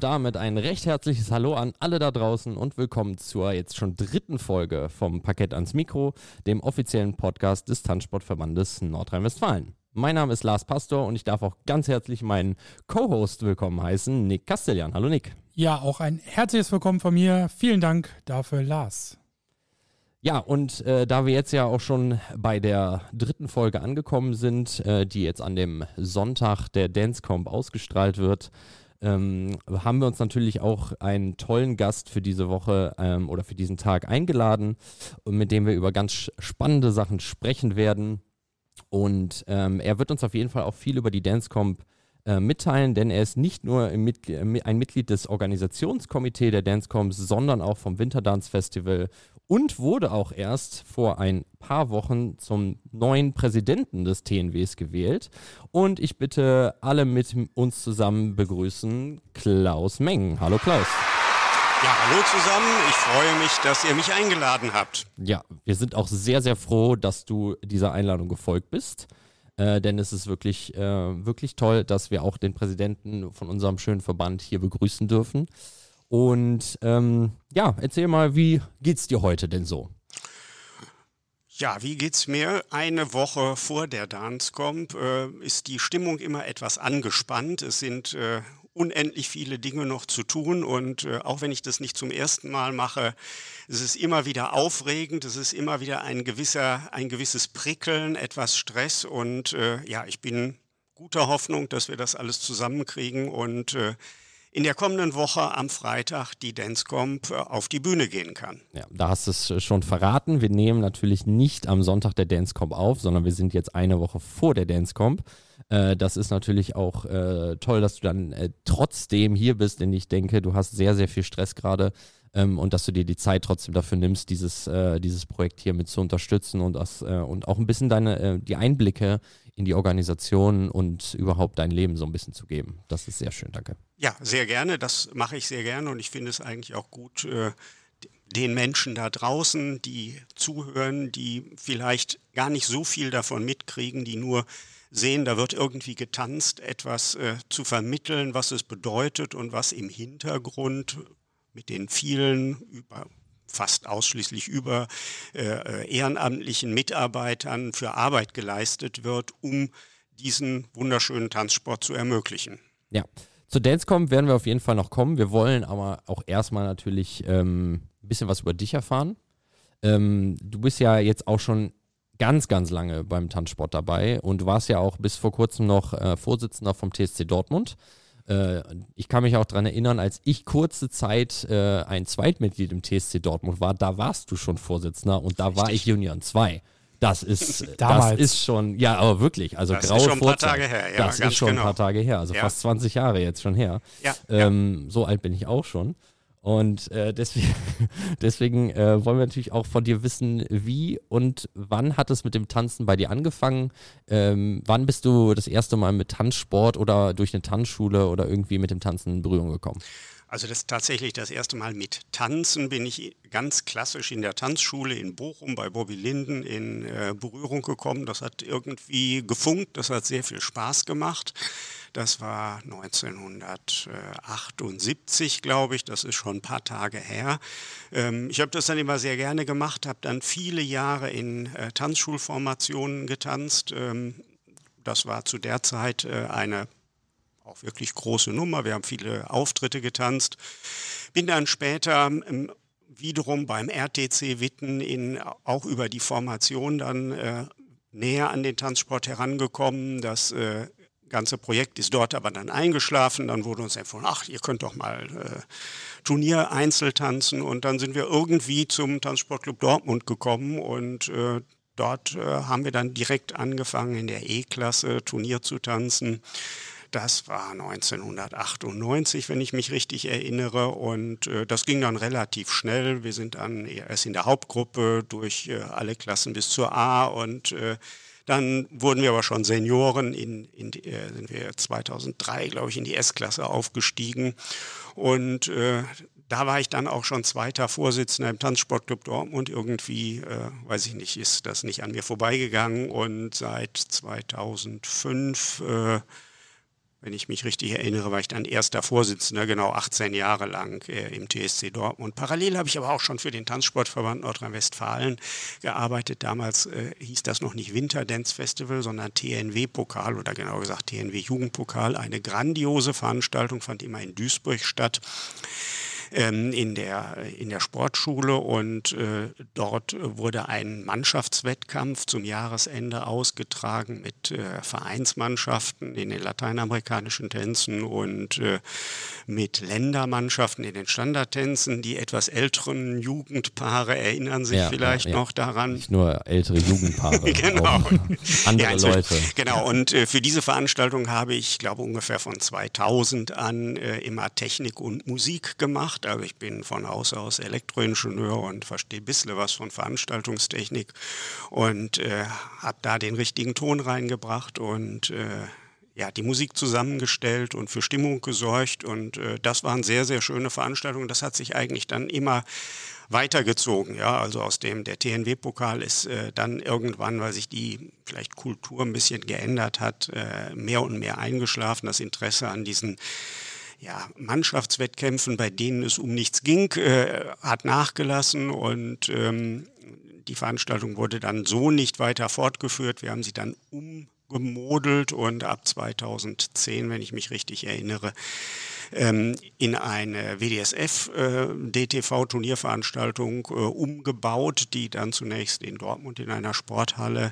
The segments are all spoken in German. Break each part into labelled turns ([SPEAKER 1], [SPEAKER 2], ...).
[SPEAKER 1] damit ein recht herzliches Hallo an alle da draußen und willkommen zur jetzt schon dritten Folge vom Parkett ans Mikro, dem offiziellen Podcast des Tanzsportverbandes Nordrhein-Westfalen. Mein Name ist Lars Pastor und ich darf auch ganz herzlich meinen Co-Host willkommen heißen, Nick Castellan. Hallo Nick.
[SPEAKER 2] Ja, auch ein herzliches Willkommen von mir. Vielen Dank dafür, Lars.
[SPEAKER 1] Ja, und äh, da wir jetzt ja auch schon bei der dritten Folge angekommen sind, äh, die jetzt an dem Sonntag der Dancecomp ausgestrahlt wird, ähm, haben wir uns natürlich auch einen tollen Gast für diese Woche ähm, oder für diesen Tag eingeladen, mit dem wir über ganz spannende Sachen sprechen werden. Und ähm, er wird uns auf jeden Fall auch viel über die Dancecomp äh, mitteilen, denn er ist nicht nur Mitglied, äh, ein Mitglied des Organisationskomitees der Dancecomps, sondern auch vom Winterdance Festival und wurde auch erst vor ein paar Wochen zum neuen Präsidenten des TNWs gewählt. Und ich bitte alle mit uns zusammen begrüßen Klaus Meng. Hallo Klaus.
[SPEAKER 3] Ja, hallo zusammen. Ich freue mich, dass ihr mich eingeladen habt.
[SPEAKER 1] Ja, wir sind auch sehr, sehr froh, dass du dieser Einladung gefolgt bist. Äh, denn es ist wirklich, äh, wirklich toll, dass wir auch den Präsidenten von unserem schönen Verband hier begrüßen dürfen. Und ähm, ja, erzähl mal, wie geht's dir heute denn so?
[SPEAKER 3] Ja, wie geht's mir? Eine Woche vor der Dancecomp äh, ist die Stimmung immer etwas angespannt. Es sind äh, unendlich viele Dinge noch zu tun und äh, auch wenn ich das nicht zum ersten Mal mache, es ist immer wieder aufregend, es ist immer wieder ein gewisser, ein gewisses Prickeln, etwas Stress und äh, ja, ich bin guter Hoffnung, dass wir das alles zusammenkriegen und äh, in der kommenden Woche am Freitag die Dancecomp äh, auf die Bühne gehen kann.
[SPEAKER 1] Ja, da hast du es schon verraten. Wir nehmen natürlich nicht am Sonntag der Dancecomp auf, sondern wir sind jetzt eine Woche vor der Dancecomp. Äh, das ist natürlich auch äh, toll, dass du dann äh, trotzdem hier bist, denn ich denke, du hast sehr, sehr viel Stress gerade ähm, und dass du dir die Zeit trotzdem dafür nimmst, dieses, äh, dieses Projekt hier mit zu unterstützen und, das, äh, und auch ein bisschen deine, die Einblicke in die Organisation und überhaupt dein Leben so ein bisschen zu geben. Das ist sehr schön, danke.
[SPEAKER 3] Ja, sehr gerne. Das mache ich sehr gerne und ich finde es eigentlich auch gut, äh, den Menschen da draußen, die zuhören, die vielleicht gar nicht so viel davon mitkriegen, die nur sehen, da wird irgendwie getanzt, etwas äh, zu vermitteln, was es bedeutet und was im Hintergrund mit den vielen über fast ausschließlich über äh, äh, ehrenamtlichen Mitarbeitern für Arbeit geleistet wird, um diesen wunderschönen Tanzsport zu ermöglichen.
[SPEAKER 1] Ja, zu Dancecom werden wir auf jeden Fall noch kommen. Wir wollen aber auch erstmal natürlich ähm, ein bisschen was über dich erfahren. Ähm, du bist ja jetzt auch schon ganz, ganz lange beim Tanzsport dabei und warst ja auch bis vor kurzem noch äh, Vorsitzender vom TSC Dortmund. Äh, ich kann mich auch daran erinnern, als ich kurze Zeit äh, ein Zweitmitglied im TSC Dortmund war, da warst du schon Vorsitzender und da Richtig. war ich Union 2. Das ist, das ist schon, ja, aber wirklich, also das graue ist schon ein paar Tage her. Ja, das ist schon genau. ein paar Tage her, also ja. fast 20 Jahre jetzt schon her. Ja, ähm, ja. So alt bin ich auch schon. Und äh, deswegen, deswegen äh, wollen wir natürlich auch von dir wissen, wie und wann hat es mit dem Tanzen bei dir angefangen? Ähm, wann bist du das erste Mal mit Tanzsport oder durch eine Tanzschule oder irgendwie mit dem Tanzen in Berührung gekommen?
[SPEAKER 3] Also das ist tatsächlich das erste Mal mit Tanzen bin ich ganz klassisch in der Tanzschule in Bochum bei Bobby Linden in äh, Berührung gekommen. Das hat irgendwie gefunkt, das hat sehr viel Spaß gemacht. Das war 1978, glaube ich. Das ist schon ein paar Tage her. Ähm, ich habe das dann immer sehr gerne gemacht, habe dann viele Jahre in äh, Tanzschulformationen getanzt. Ähm, das war zu der Zeit äh, eine auch wirklich große Nummer. Wir haben viele Auftritte getanzt. Bin dann später ähm, wiederum beim RTC Witten in, auch über die Formation dann äh, näher an den Tanzsport herangekommen. Das äh, ganze Projekt ist dort aber dann eingeschlafen. Dann wurde uns empfohlen, ach, ihr könnt doch mal äh, Turnier Einzel tanzen. Und dann sind wir irgendwie zum Tanzsportclub Dortmund gekommen und äh, dort äh, haben wir dann direkt angefangen, in der E-Klasse Turnier zu tanzen. Das war 1998, wenn ich mich richtig erinnere. Und äh, das ging dann relativ schnell. Wir sind dann erst in der Hauptgruppe durch äh, alle Klassen bis zur A und äh, dann wurden wir aber schon Senioren, in, in äh, sind wir 2003, glaube ich, in die S-Klasse aufgestiegen. Und äh, da war ich dann auch schon zweiter Vorsitzender im Tanzsportclub Dortmund. Irgendwie, äh, weiß ich nicht, ist das nicht an mir vorbeigegangen. Und seit 2005 äh, wenn ich mich richtig erinnere, war ich dann erster Vorsitzender, genau 18 Jahre lang äh, im TSC Dortmund. Parallel habe ich aber auch schon für den Tanzsportverband Nordrhein-Westfalen gearbeitet. Damals äh, hieß das noch nicht Winter Dance Festival, sondern TNW-Pokal oder genau gesagt TNW-Jugendpokal. Eine grandiose Veranstaltung fand immer in Duisburg statt ähm, in, der, in der Sportschule und äh, dort wurde ein Mannschaftswettkampf zum Jahresende ausgetragen mit äh, Vereinsmannschaften in den lateinamerikanischen Tänzen und äh, mit Ländermannschaften in den Standardtänzen. Die etwas älteren Jugendpaare erinnern sich ja, vielleicht ja, ja. noch daran.
[SPEAKER 1] Nicht nur ältere Jugendpaare, genau. andere Leute.
[SPEAKER 3] Genau, und äh, für diese Veranstaltung habe ich, glaube ungefähr von 2000 an äh, immer Technik und Musik gemacht gemacht. Also ich bin von Haus aus Elektroingenieur und verstehe ein bisschen was von Veranstaltungstechnik und äh, habe da den richtigen Ton reingebracht und äh, ja, die Musik zusammengestellt und für Stimmung gesorgt. Und äh, das waren sehr, sehr schöne Veranstaltungen. Das hat sich eigentlich dann immer weitergezogen. Ja, also aus dem, der TNW-Pokal ist äh, dann irgendwann, weil sich die vielleicht Kultur ein bisschen geändert hat, äh, mehr und mehr eingeschlafen. Das Interesse an diesen ja, Mannschaftswettkämpfen, bei denen es um nichts ging, äh, hat nachgelassen und ähm, die Veranstaltung wurde dann so nicht weiter fortgeführt. Wir haben sie dann umgemodelt und ab 2010, wenn ich mich richtig erinnere, ähm, in eine WDSF-DTV-Turnierveranstaltung äh, äh, umgebaut, die dann zunächst in Dortmund in einer Sporthalle äh,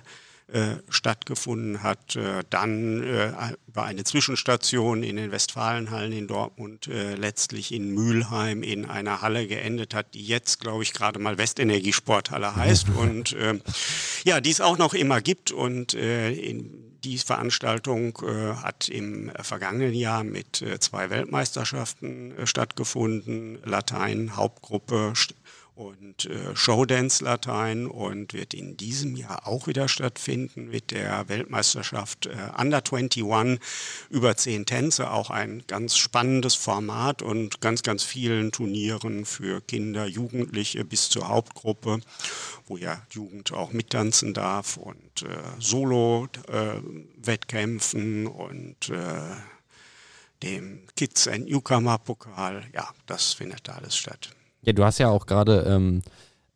[SPEAKER 3] stattgefunden hat. Äh, dann äh, war eine Zwischenstation in den Westfalenhallen in Dortmund äh, letztlich in Mülheim in einer Halle geendet hat, die jetzt, glaube ich, gerade mal Westenergiesporthalle heißt und äh, ja, die es auch noch immer gibt und in die Veranstaltung äh, hat im vergangenen Jahr mit äh, zwei Weltmeisterschaften äh, stattgefunden. Latein, Hauptgruppe, und äh, Showdance Latein und wird in diesem Jahr auch wieder stattfinden mit der Weltmeisterschaft äh, Under 21 über zehn Tänze, auch ein ganz spannendes Format und ganz, ganz vielen Turnieren für Kinder, Jugendliche bis zur Hauptgruppe, wo ja Jugend auch mittanzen darf und äh, Solo-Wettkämpfen äh, und äh, dem Kids and Newcomer Pokal. Ja, das findet da alles statt.
[SPEAKER 1] Ja, du hast ja auch gerade ähm,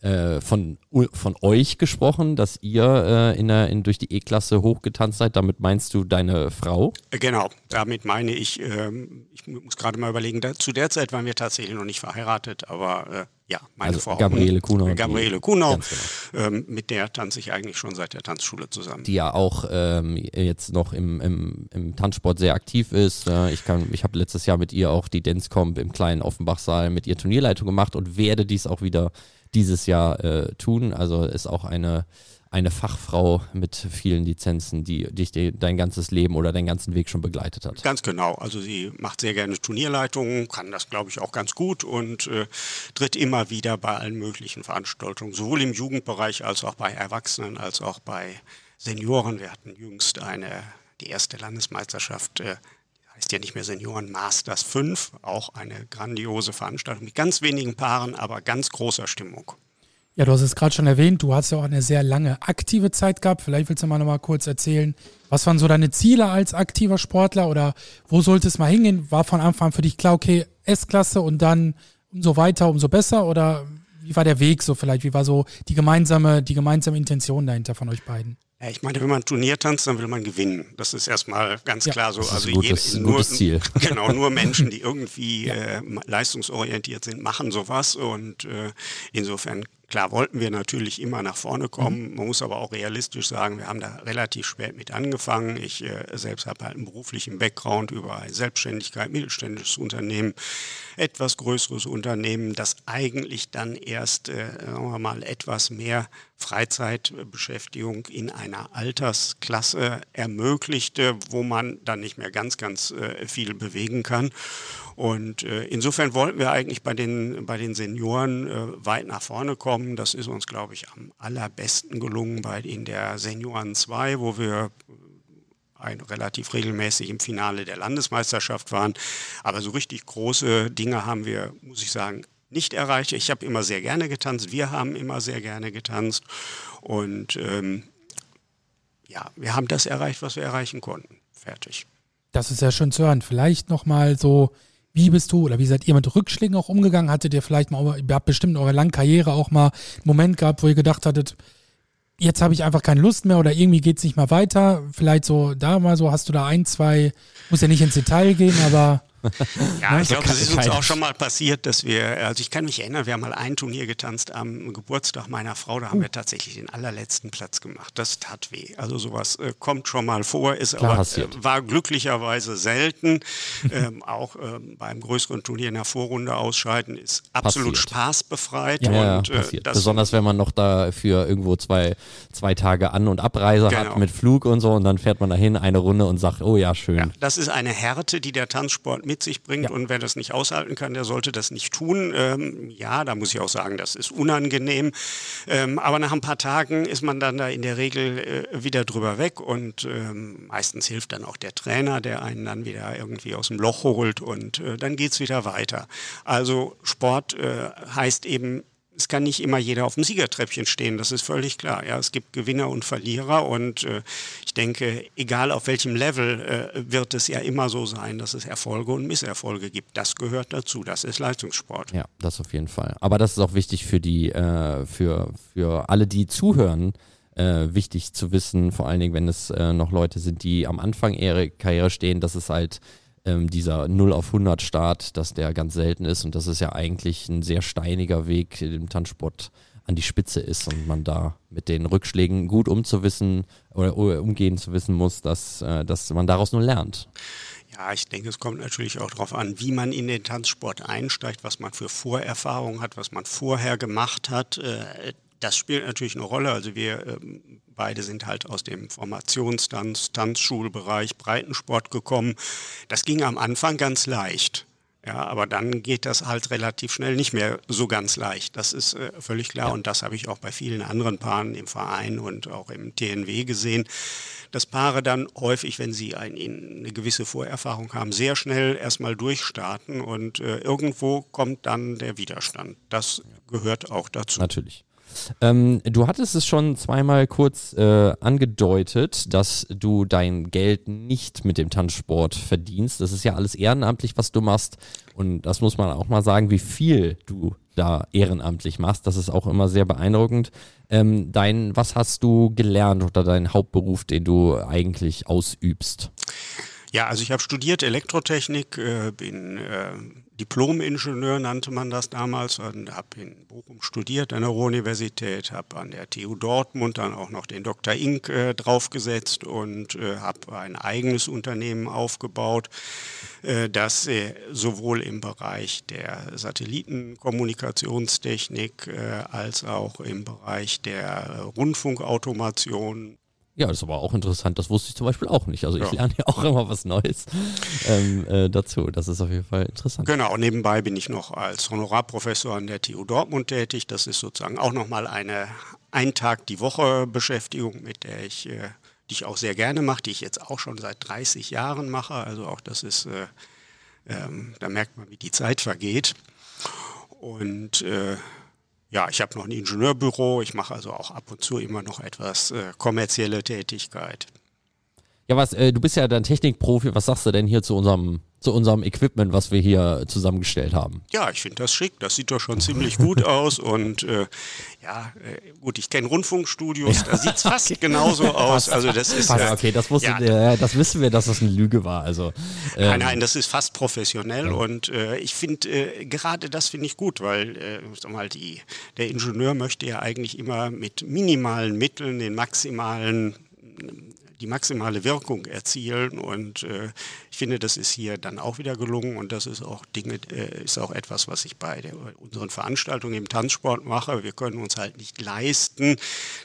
[SPEAKER 1] äh, von, von euch gesprochen, dass ihr äh, in der, in, durch die E-Klasse hochgetanzt seid. Damit meinst du deine Frau?
[SPEAKER 3] Äh, genau, damit meine ich, ähm, ich muss gerade mal überlegen, da, zu der Zeit waren wir tatsächlich noch nicht verheiratet, aber äh, ja, meine
[SPEAKER 1] also
[SPEAKER 3] Frau.
[SPEAKER 1] Gabriele Kuhnau.
[SPEAKER 3] Gabriele Kuhnau, genau. ähm, mit der tanze ich eigentlich schon seit der Tanzschule zusammen.
[SPEAKER 1] Die ja auch ähm, jetzt noch im, im, im, Tanzsport sehr aktiv ist. Äh, ich ich habe letztes Jahr mit ihr auch die Dancecomp im kleinen Offenbachsaal mit ihr Turnierleitung gemacht und werde dies auch wieder dieses Jahr äh, tun. Also ist auch eine eine Fachfrau mit vielen Lizenzen, die dich dein ganzes Leben oder deinen ganzen Weg schon begleitet hat.
[SPEAKER 3] Ganz genau. Also sie macht sehr gerne Turnierleitungen, kann das, glaube ich, auch ganz gut und äh, tritt immer wieder bei allen möglichen Veranstaltungen, sowohl im Jugendbereich als auch bei Erwachsenen, als auch bei Senioren. Wir hatten jüngst eine, die erste Landesmeisterschaft. Äh, heißt ja nicht mehr Senioren Masters 5, auch eine grandiose Veranstaltung mit ganz wenigen Paaren, aber ganz großer Stimmung.
[SPEAKER 2] Ja, du hast es gerade schon erwähnt, du hast ja auch eine sehr lange aktive Zeit gehabt. Vielleicht willst du mal noch kurz erzählen, was waren so deine Ziele als aktiver Sportler oder wo sollte es mal hingehen? War von Anfang an für dich klar, okay, S-Klasse und dann umso weiter, umso besser oder wie war der Weg so vielleicht? Wie war so die gemeinsame, die gemeinsame Intention dahinter von euch beiden?
[SPEAKER 3] Ich meine, wenn man Turnier tanzt, dann will man gewinnen. Das ist erstmal ganz ja, klar so.
[SPEAKER 1] Also ein gutes, jede, nur, gutes Ziel.
[SPEAKER 3] Genau, nur Menschen, die irgendwie ja. äh, leistungsorientiert sind, machen sowas. Und äh, insofern Klar wollten wir natürlich immer nach vorne kommen. Mhm. Man muss aber auch realistisch sagen, wir haben da relativ spät mit angefangen. Ich äh, selbst habe halt einen beruflichen Background über Selbstständigkeit, mittelständisches Unternehmen, etwas größeres Unternehmen, das eigentlich dann erst, äh, sagen wir mal, etwas mehr Freizeitbeschäftigung in einer Altersklasse ermöglichte, wo man dann nicht mehr ganz, ganz äh, viel bewegen kann. Und äh, insofern wollten wir eigentlich bei den, bei den Senioren äh, weit nach vorne kommen. Das ist uns, glaube ich, am allerbesten gelungen bei, in der Senioren 2, wo wir ein, relativ regelmäßig im Finale der Landesmeisterschaft waren. Aber so richtig große Dinge haben wir, muss ich sagen, nicht erreicht. Ich habe immer sehr gerne getanzt. Wir haben immer sehr gerne getanzt. Und ähm, ja, wir haben das erreicht, was wir erreichen konnten. Fertig.
[SPEAKER 2] Das ist ja schön zu hören. Vielleicht nochmal so, wie bist du oder wie seid ihr mit Rückschlägen auch umgegangen? Hattet ihr vielleicht mal, ihr habt bestimmt in eurer langen Karriere auch mal einen Moment gehabt, wo ihr gedacht hattet, jetzt habe ich einfach keine Lust mehr oder irgendwie geht es nicht mehr weiter. Vielleicht so da mal so, hast du da ein, zwei, muss ja nicht ins Detail gehen, aber
[SPEAKER 3] ja, ich glaube, das ist uns auch schon mal passiert, dass wir, also ich kann mich erinnern, wir haben mal ein Turnier getanzt am Geburtstag meiner Frau, da haben wir tatsächlich den allerletzten Platz gemacht. Das tat weh. Also sowas äh, kommt schon mal vor, ist Klar aber äh, war glücklicherweise selten. ähm, auch ähm, beim größeren Turnier in der Vorrunde ausscheiden ist absolut passiert. spaßbefreit.
[SPEAKER 1] Ja, und, äh, Besonders wenn man noch dafür irgendwo zwei, zwei Tage An- und Abreise genau. hat mit Flug und so und dann fährt man dahin eine Runde und sagt, oh ja, schön. Ja,
[SPEAKER 3] das ist eine Härte, die der Tanzsport mit sich bringt. Ja. Und wer das nicht aushalten kann, der sollte das nicht tun. Ähm, ja, da muss ich auch sagen, das ist unangenehm. Ähm, aber nach ein paar Tagen ist man dann da in der Regel äh, wieder drüber weg. Und ähm, meistens hilft dann auch der Trainer, der einen dann wieder irgendwie aus dem Loch holt. Und äh, dann geht es wieder weiter. Also Sport äh, heißt eben es kann nicht immer jeder auf dem Siegertreppchen stehen, das ist völlig klar. Ja, es gibt Gewinner und Verlierer und äh, ich denke, egal auf welchem Level äh, wird es ja immer so sein, dass es Erfolge und Misserfolge gibt. Das gehört dazu, das ist Leistungssport.
[SPEAKER 1] Ja, das auf jeden Fall. Aber das ist auch wichtig für die, äh, für, für alle, die zuhören, äh, wichtig zu wissen, vor allen Dingen, wenn es äh, noch Leute sind, die am Anfang ihrer Karriere stehen, dass es halt ähm, dieser 0 auf 100 Start, dass der ganz selten ist und das ist ja eigentlich ein sehr steiniger Weg im Tanzsport an die Spitze ist und man da mit den Rückschlägen gut umzuwissen oder, umgehen zu wissen muss, dass, äh, dass man daraus nur lernt.
[SPEAKER 3] Ja, ich denke, es kommt natürlich auch darauf an, wie man in den Tanzsport einsteigt, was man für Vorerfahrungen hat, was man vorher gemacht hat. Das spielt natürlich eine Rolle. Also wir ähm, beide sind halt aus dem Formationstanz, Tanzschulbereich, Breitensport gekommen. Das ging am Anfang ganz leicht. Ja, aber dann geht das halt relativ schnell nicht mehr so ganz leicht. Das ist äh, völlig klar. Ja. Und das habe ich auch bei vielen anderen Paaren im Verein und auch im TNW gesehen, dass Paare dann häufig, wenn sie ein, eine gewisse Vorerfahrung haben, sehr schnell erstmal durchstarten und äh, irgendwo kommt dann der Widerstand. Das gehört auch dazu.
[SPEAKER 1] Natürlich. Ähm, du hattest es schon zweimal kurz äh, angedeutet, dass du dein Geld nicht mit dem Tanzsport verdienst. Das ist ja alles ehrenamtlich, was du machst. Und das muss man auch mal sagen, wie viel du da ehrenamtlich machst. Das ist auch immer sehr beeindruckend. Ähm, dein, was hast du gelernt oder dein Hauptberuf, den du eigentlich ausübst?
[SPEAKER 3] Ja, also ich habe studiert Elektrotechnik, äh, bin äh, Diplom-Ingenieur nannte man das damals und habe in Bochum studiert an der Ruhr-Universität, habe an der TU Dortmund dann auch noch den Dr. Ink äh, draufgesetzt und äh, habe ein eigenes Unternehmen aufgebaut, äh, das äh, sowohl im Bereich der Satellitenkommunikationstechnik als auch im Bereich der Rundfunkautomation
[SPEAKER 1] ja, das ist aber auch interessant. Das wusste ich zum Beispiel auch nicht. Also ich ja. lerne ja auch immer was Neues ähm, äh, dazu. Das ist auf jeden Fall interessant.
[SPEAKER 3] Genau, nebenbei bin ich noch als Honorarprofessor an der TU Dortmund tätig. Das ist sozusagen auch nochmal eine ein Tag die Woche Beschäftigung, mit der ich, äh, die ich auch sehr gerne mache, die ich jetzt auch schon seit 30 Jahren mache. Also auch das ist, äh, ähm, da merkt man, wie die Zeit vergeht. Und äh, ja, ich habe noch ein Ingenieurbüro, ich mache also auch ab und zu immer noch etwas äh, kommerzielle Tätigkeit.
[SPEAKER 1] Ja, was, äh, du bist ja dann Technikprofi, was sagst du denn hier zu unserem zu unserem Equipment, was wir hier zusammengestellt haben.
[SPEAKER 3] Ja, ich finde das schick. Das sieht doch schon ziemlich gut aus. Und äh, ja, äh, gut, ich kenne Rundfunkstudios, ja. da sieht es fast genauso aus. Also das ist
[SPEAKER 1] fast, okay, das wusste, ja, das wissen wir, dass das eine Lüge war. Also
[SPEAKER 3] ähm, nein, nein, das ist fast professionell und äh, ich finde äh, gerade das finde ich gut, weil äh, sag mal, die, der Ingenieur möchte ja eigentlich immer mit minimalen Mitteln den maximalen die maximale Wirkung erzielen. Und äh, ich finde, das ist hier dann auch wieder gelungen und das ist auch Dinge, äh, ist auch etwas, was ich bei der, unseren Veranstaltungen im Tanzsport mache. Wir können uns halt nicht leisten,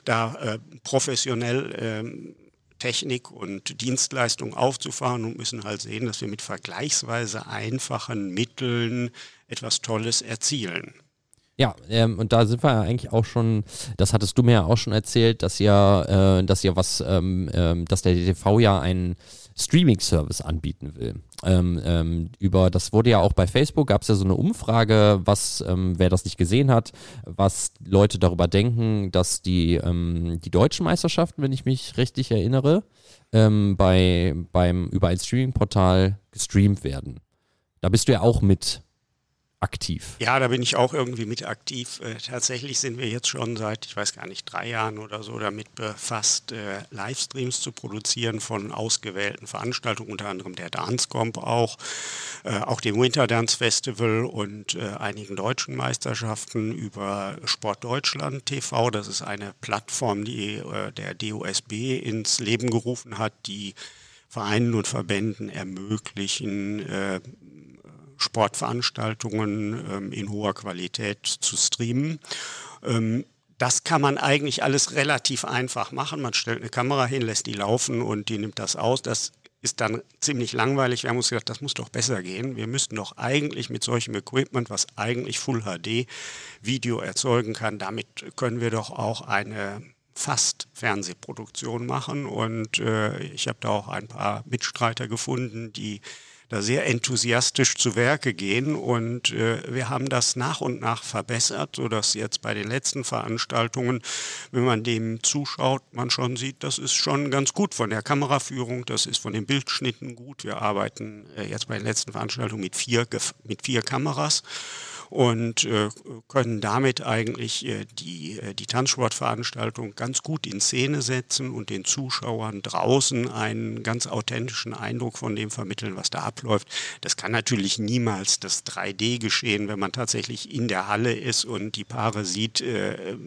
[SPEAKER 3] da äh, professionell ähm, Technik und Dienstleistung aufzufahren und müssen halt sehen, dass wir mit vergleichsweise einfachen Mitteln etwas Tolles erzielen.
[SPEAKER 1] Ja, ähm, und da sind wir ja eigentlich auch schon, das hattest du mir ja auch schon erzählt, dass ihr, äh, dass ihr was, ähm, ähm, dass der DTV ja einen Streaming-Service anbieten will. ähm, ähm, über, das wurde ja auch bei Facebook, gab es ja so eine Umfrage, was, ähm, wer das nicht gesehen hat, was Leute darüber denken, dass die, ähm, die deutschen Meisterschaften, wenn ich mich richtig erinnere, ähm, bei, beim, über ein Streaming-Portal gestreamt werden. Da bist du ja auch mit aktiv.
[SPEAKER 3] Ja, da bin ich auch irgendwie mit aktiv. Äh, tatsächlich sind wir jetzt schon seit, ich weiß gar nicht, drei Jahren oder so damit befasst, äh, Livestreams zu produzieren von ausgewählten Veranstaltungen, unter anderem der Dancecomp auch, äh, auch dem Winter Dance Festival und äh, einigen deutschen Meisterschaften über Sport Deutschland TV. Das ist eine Plattform, die äh, der DOSB ins Leben gerufen hat, die Vereinen und Verbänden ermöglichen, äh, Sportveranstaltungen ähm, in hoher Qualität zu streamen. Ähm, das kann man eigentlich alles relativ einfach machen. Man stellt eine Kamera hin, lässt die laufen und die nimmt das aus. Das ist dann ziemlich langweilig. Wir haben uns gedacht, das muss doch besser gehen. Wir müssten doch eigentlich mit solchem Equipment, was eigentlich Full HD Video erzeugen kann, damit können wir doch auch eine fast Fernsehproduktion machen. Und äh, ich habe da auch ein paar Mitstreiter gefunden, die da sehr enthusiastisch zu Werke gehen. Und äh, wir haben das nach und nach verbessert, sodass jetzt bei den letzten Veranstaltungen, wenn man dem zuschaut, man schon sieht, das ist schon ganz gut von der Kameraführung, das ist von den Bildschnitten gut. Wir arbeiten äh, jetzt bei den letzten Veranstaltungen mit vier, mit vier Kameras und äh, können damit eigentlich äh, die, äh, die Tanzsportveranstaltung ganz gut in Szene setzen und den Zuschauern draußen einen ganz authentischen Eindruck von dem vermitteln, was da abläuft. Das kann natürlich niemals das 3D geschehen, wenn man tatsächlich in der Halle ist und die Paare sieht, äh,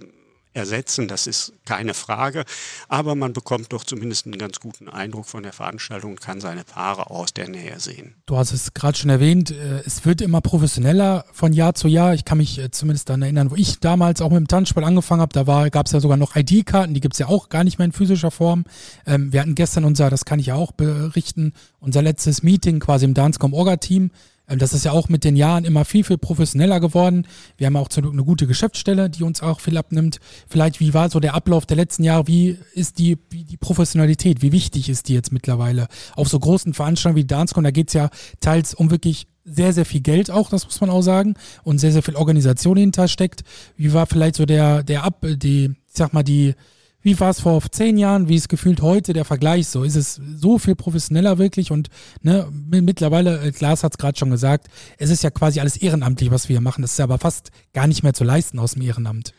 [SPEAKER 3] ersetzen, das ist keine Frage. Aber man bekommt doch zumindest einen ganz guten Eindruck von der Veranstaltung und kann seine Paare aus der Nähe sehen.
[SPEAKER 2] Du hast es gerade schon erwähnt, äh, es wird immer professioneller von Jahr zu Jahr. Ich kann mich äh, zumindest daran erinnern, wo ich damals auch mit dem Tanzspiel angefangen habe, da gab es ja sogar noch ID-Karten, die gibt es ja auch gar nicht mehr in physischer Form. Ähm, wir hatten gestern unser, das kann ich ja auch berichten, unser letztes Meeting quasi im Dancecom Orga-Team das ist ja auch mit den Jahren immer viel, viel professioneller geworden. Wir haben auch zum Glück eine gute Geschäftsstelle, die uns auch viel abnimmt. Vielleicht, wie war so der Ablauf der letzten Jahre? Wie ist die, die Professionalität? Wie wichtig ist die jetzt mittlerweile? Auf so großen Veranstaltungen wie Dancecon, da geht's ja teils um wirklich sehr, sehr viel Geld auch, das muss man auch sagen, und sehr, sehr viel Organisation hinter steckt. Wie war vielleicht so der, der Ab, die, ich sag mal, die, wie war es vor zehn Jahren, wie es gefühlt heute der Vergleich so? Ist es so viel professioneller wirklich und ne, mittlerweile, äh, Klaas hat es gerade schon gesagt, es ist ja quasi alles ehrenamtlich, was wir hier machen. Das ist ja aber fast gar nicht mehr zu leisten aus dem Ehrenamt.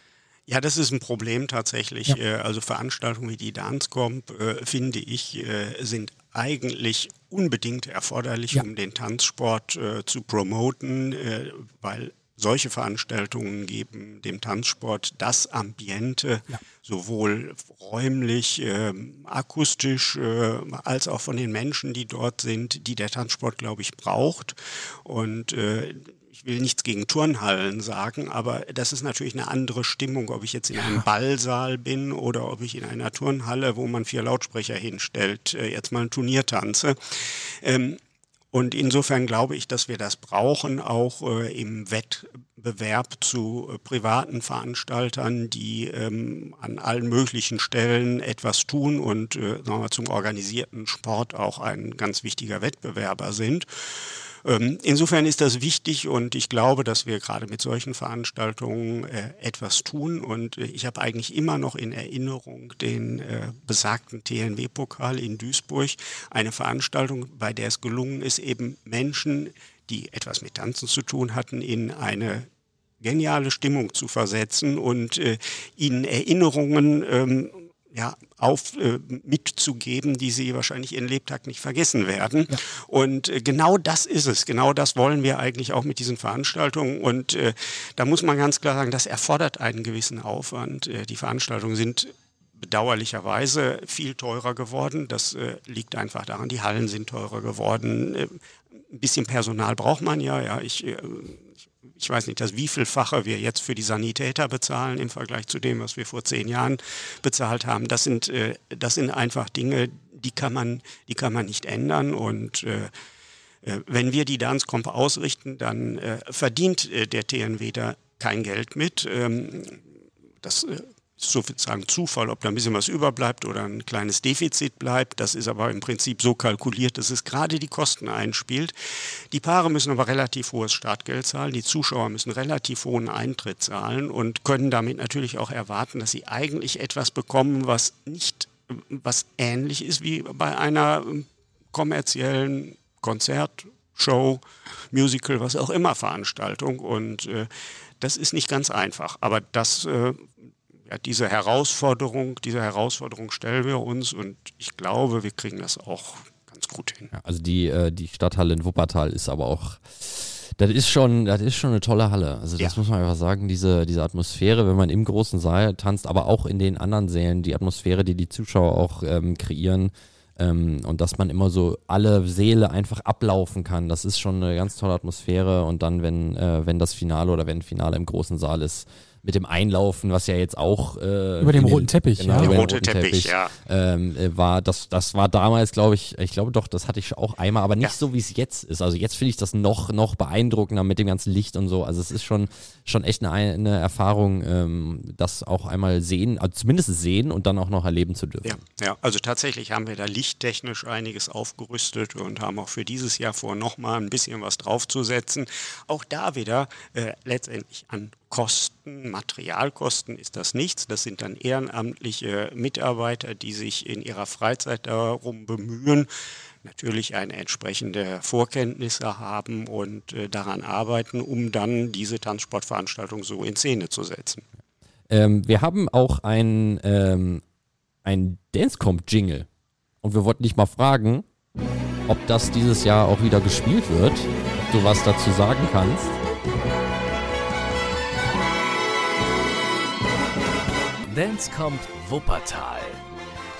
[SPEAKER 3] Ja, das ist ein Problem tatsächlich. Ja. Äh, also Veranstaltungen wie die Dancecomp, äh, finde ich, sind eigentlich unbedingt erforderlich, ja. um den Tanzsport zu promoten, weil solche Veranstaltungen geben dem Tanzsport das Ambiente, ja. sowohl räumlich, äh, akustisch, äh, als auch von den Menschen, die dort sind, die der Tanzsport, glaube ich, braucht. Und äh, ich will nichts gegen Turnhallen sagen, aber das ist natürlich eine andere Stimmung, ob ich jetzt in einem Ballsaal bin oder ob ich in einer Turnhalle, wo man vier Lautsprecher hinstellt, äh, jetzt mal ein Turnier tanze. Ähm, und insofern glaube ich, dass wir das brauchen, auch äh, im Wettbewerb zu äh, privaten Veranstaltern, die ähm, an allen möglichen Stellen etwas tun und äh, sagen wir, zum organisierten Sport auch ein ganz wichtiger Wettbewerber sind. Ähm, insofern ist das wichtig und ich glaube, dass wir gerade mit solchen Veranstaltungen äh, etwas tun. Und äh, ich habe eigentlich immer noch in Erinnerung den äh, besagten TNW-Pokal in Duisburg, eine Veranstaltung, bei der es gelungen ist, eben Menschen, die etwas mit Tanzen zu tun hatten, in eine geniale Stimmung zu versetzen und äh, ihnen Erinnerungen ähm, ja, auf, äh, mitzugeben, die sie wahrscheinlich ihren Lebtag nicht vergessen werden. Ja. Und äh, genau das ist es. Genau das wollen wir eigentlich auch mit diesen Veranstaltungen. Und äh, da muss man ganz klar sagen, das erfordert einen gewissen Aufwand. Äh, die Veranstaltungen sind bedauerlicherweise viel teurer geworden. Das äh, liegt einfach daran, die Hallen sind teurer geworden. Äh, ein bisschen Personal braucht man ja. Ja, ich, ich weiß nicht, das wievielfache wir jetzt für die Sanitäter bezahlen im Vergleich zu dem, was wir vor zehn Jahren bezahlt haben. Das sind, äh, das sind einfach Dinge, die kann man, die kann man nicht ändern und äh, äh wenn wir die Dancecomp ausrichten, dann äh, verdient äh, der TNW da kein Geld mit. Ähm, das sozusagen Zufall, ob da ein bisschen was überbleibt oder ein kleines Defizit bleibt. Das ist aber im Prinzip so kalkuliert, dass es gerade die Kosten einspielt. Die Paare müssen aber relativ hohes Startgeld zahlen, die Zuschauer müssen relativ hohen Eintritt zahlen und können damit natürlich auch erwarten, dass sie eigentlich etwas bekommen, was nicht, was ähnlich ist wie bei einer kommerziellen Konzert, Show, Musical, was auch immer Veranstaltung. Und äh, das ist nicht ganz einfach. Aber das äh, ja, diese Herausforderung, diese Herausforderung stellen wir uns und ich glaube, wir kriegen das auch ganz gut hin.
[SPEAKER 1] Ja, also die, äh, die Stadthalle in Wuppertal ist aber auch, das ist schon, das ist schon eine tolle Halle. Also das ja. muss man einfach sagen, diese, diese Atmosphäre, wenn man im großen Saal tanzt, aber auch in den anderen Sälen, die Atmosphäre, die die Zuschauer auch ähm, kreieren, ähm, und dass man immer so alle Seele einfach ablaufen kann. Das ist schon eine ganz tolle Atmosphäre. Und dann, wenn, äh, wenn das Finale oder wenn Finale im großen Saal ist, mit dem Einlaufen, was ja jetzt auch
[SPEAKER 2] äh, über dem roten Teppich,
[SPEAKER 1] genau,
[SPEAKER 2] ja.
[SPEAKER 1] Über
[SPEAKER 3] den roten Teppich, Teppich ja.
[SPEAKER 1] Ähm, äh, war das das war damals, glaube ich, ich glaube doch, das hatte ich auch einmal, aber nicht ja. so wie es jetzt ist. Also jetzt finde ich das noch noch beeindruckender mit dem ganzen Licht und so. Also es ist schon schon echt eine, eine Erfahrung, ähm, das auch einmal sehen, also zumindest sehen und dann auch noch erleben zu dürfen.
[SPEAKER 3] Ja, ja, also tatsächlich haben wir da lichttechnisch einiges aufgerüstet und haben auch für dieses Jahr vor, nochmal ein bisschen was draufzusetzen. Auch da wieder äh, letztendlich an Kosten, Materialkosten ist das nichts. Das sind dann ehrenamtliche Mitarbeiter, die sich in ihrer Freizeit darum bemühen, natürlich eine entsprechende Vorkenntnisse haben und äh, daran arbeiten, um dann diese Tanzsportveranstaltung so in Szene zu setzen.
[SPEAKER 1] Ähm, wir haben auch ein, ähm, ein Dancecomp-Jingle und wir wollten dich mal fragen, ob das dieses Jahr auch wieder gespielt wird, ob du was dazu sagen kannst.
[SPEAKER 4] Dance kommt Wuppertal.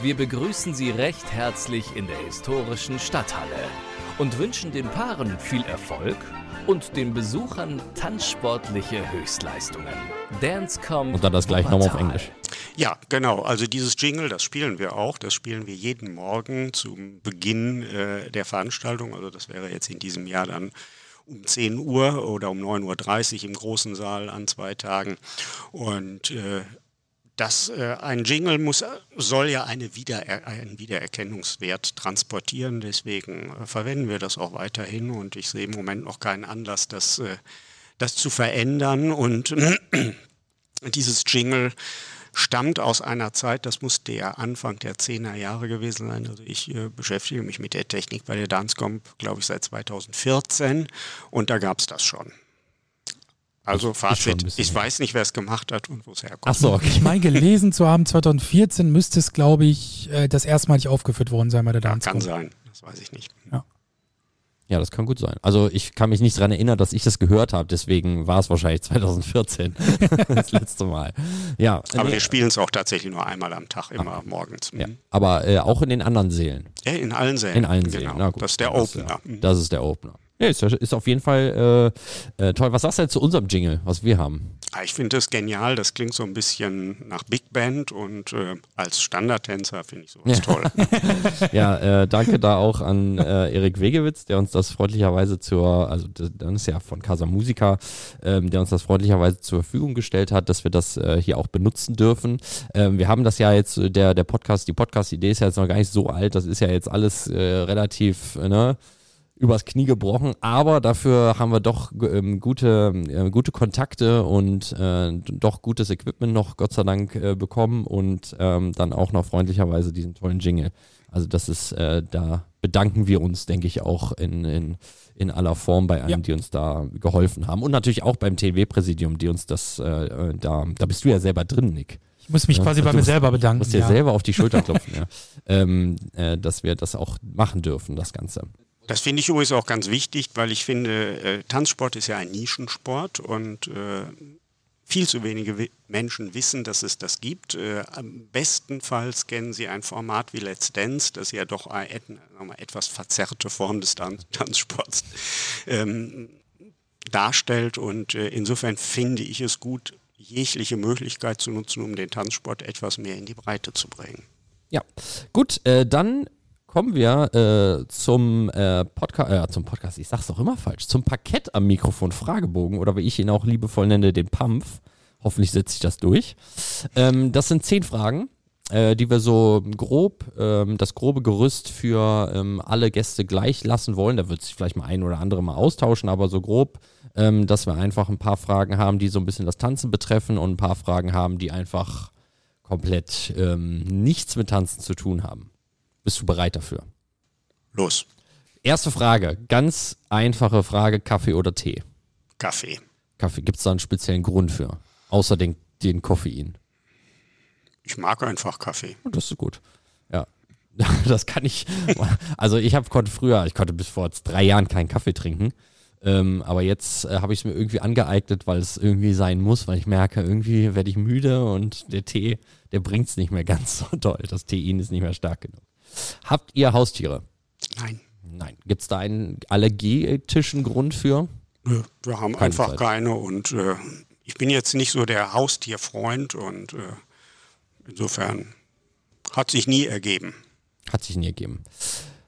[SPEAKER 4] Wir begrüßen Sie recht herzlich in der historischen Stadthalle und wünschen den Paaren viel Erfolg und den Besuchern tanzsportliche Höchstleistungen. Dance kommt
[SPEAKER 1] Und dann das gleich nochmal auf Englisch.
[SPEAKER 3] Ja, genau. Also dieses Jingle, das spielen wir auch. Das spielen wir jeden Morgen zum Beginn äh, der Veranstaltung. Also das wäre jetzt in diesem Jahr dann um 10 Uhr oder um 9.30 Uhr im großen Saal an zwei Tagen. Und äh, das, äh, ein Jingle muss, soll ja eine Wieder, einen Wiedererkennungswert transportieren. Deswegen äh, verwenden wir das auch weiterhin und ich sehe im Moment noch keinen Anlass, das, äh, das zu verändern. Und dieses Jingle stammt aus einer Zeit, das muss der Anfang der 10er Jahre gewesen sein. Also ich äh, beschäftige mich mit der Technik bei der Dancecomp, glaube ich, seit 2014 und da gab es das schon. Also Fazit, ich weiß nicht, wer es gemacht hat und wo es herkommt.
[SPEAKER 2] Ach so, okay. Ich meine gelesen zu haben, 2014 müsste es, glaube ich, äh, das erstmalig aufgeführt worden sein bei der Dance.
[SPEAKER 3] Kann sein, das weiß ich nicht.
[SPEAKER 1] Ja. Ja, das kann gut sein. Also ich kann mich nicht daran erinnern, dass ich das gehört habe, deswegen war es wahrscheinlich 2014 das letzte Mal. Ja.
[SPEAKER 3] Aber nee. wir spielen es auch tatsächlich nur einmal am Tag, immer ah. morgens.
[SPEAKER 1] Ja. Aber äh, auch in den anderen Sälen.
[SPEAKER 3] Ja, in allen Sälen.
[SPEAKER 1] In allen Sälen.
[SPEAKER 3] Genau. Das ist der das, Opener.
[SPEAKER 1] Ja. Das ist der Opener. Ja, ist, ist auf jeden Fall äh, äh, toll. Was sagst du jetzt zu unserem Jingle, was wir haben?
[SPEAKER 3] Ich finde das genial. Das klingt so ein bisschen nach Big Band und äh, als Standardtänzer finde ich sowas ja. toll.
[SPEAKER 1] ja, äh, danke da auch an äh, Erik Wegewitz, der uns das freundlicherweise zur, also dann ist ja von Casa Musica, ähm, der uns das freundlicherweise zur Verfügung gestellt hat, dass wir das äh, hier auch benutzen dürfen. Ähm, wir haben das ja jetzt, der, der Podcast, die Podcast-Idee ist ja jetzt noch gar nicht so alt. Das ist ja jetzt alles relativ, ne? Übers Knie gebrochen, aber dafür haben wir doch ähm, gute, äh, gute Kontakte und äh, doch gutes Equipment noch, Gott sei Dank, äh, bekommen und ähm, dann auch noch freundlicherweise diesen tollen Jingle. Also das ist, äh, da bedanken wir uns, denke ich, auch in, in, in aller Form bei allen, ja. die uns da geholfen haben. Und natürlich auch beim TW-Präsidium, die uns das, äh, da, da bist du ja selber drin, Nick.
[SPEAKER 2] Ich muss mich ja, quasi bei mir selber bedanken. Du
[SPEAKER 1] musst dir ja. selber auf die Schulter klopfen, ja. ähm, äh, dass wir das auch machen dürfen, das Ganze.
[SPEAKER 3] Das finde ich übrigens auch ganz wichtig, weil ich finde, äh, Tanzsport ist ja ein Nischensport und äh, viel zu wenige Menschen wissen, dass es das gibt. Äh, am bestenfalls kennen sie ein Format wie Let's Dance, das ja doch eine, etwas verzerrte Form des Tan Tanzsports ähm, darstellt. Und insofern finde ich es gut, jegliche Möglichkeit zu nutzen, um den Tanzsport etwas mehr in die Breite zu bringen.
[SPEAKER 1] Ja, gut, äh, dann kommen wir äh, zum äh, Podcast, äh, zum Podcast, ich sag's doch immer falsch, zum Parkett am Mikrofon Fragebogen oder wie ich ihn auch liebevoll nenne, den Pampf. Hoffentlich setzt sich das durch. Ähm, das sind zehn Fragen, äh, die wir so grob, ähm, das grobe Gerüst für ähm, alle Gäste gleich lassen wollen. Da wird sich vielleicht mal ein oder andere mal austauschen, aber so grob, ähm, dass wir einfach ein paar Fragen haben, die so ein bisschen das Tanzen betreffen und ein paar Fragen haben, die einfach komplett ähm, nichts mit Tanzen zu tun haben. Bist du bereit dafür?
[SPEAKER 3] Los.
[SPEAKER 1] Erste Frage, ganz einfache Frage, Kaffee oder Tee?
[SPEAKER 3] Kaffee.
[SPEAKER 1] Kaffee, gibt es da einen speziellen Grund für? Außer den, den Koffein.
[SPEAKER 3] Ich mag einfach Kaffee.
[SPEAKER 1] Und das ist gut. Ja. Das kann ich. Also ich habe konnte früher, ich konnte bis vor drei Jahren keinen Kaffee trinken. Ähm, aber jetzt äh, habe ich es mir irgendwie angeeignet, weil es irgendwie sein muss, weil ich merke, irgendwie werde ich müde und der Tee, der bringt es nicht mehr ganz so toll. Das Tein ist nicht mehr stark genug. Habt ihr Haustiere?
[SPEAKER 3] Nein.
[SPEAKER 1] Nein. Gibt es da einen allergetischen Grund für?
[SPEAKER 3] Wir haben
[SPEAKER 1] Keine
[SPEAKER 3] einfach
[SPEAKER 1] Zeit.
[SPEAKER 3] keine und äh, ich bin jetzt nicht so der Haustierfreund und äh, insofern hat sich nie ergeben.
[SPEAKER 1] Hat sich nie ergeben.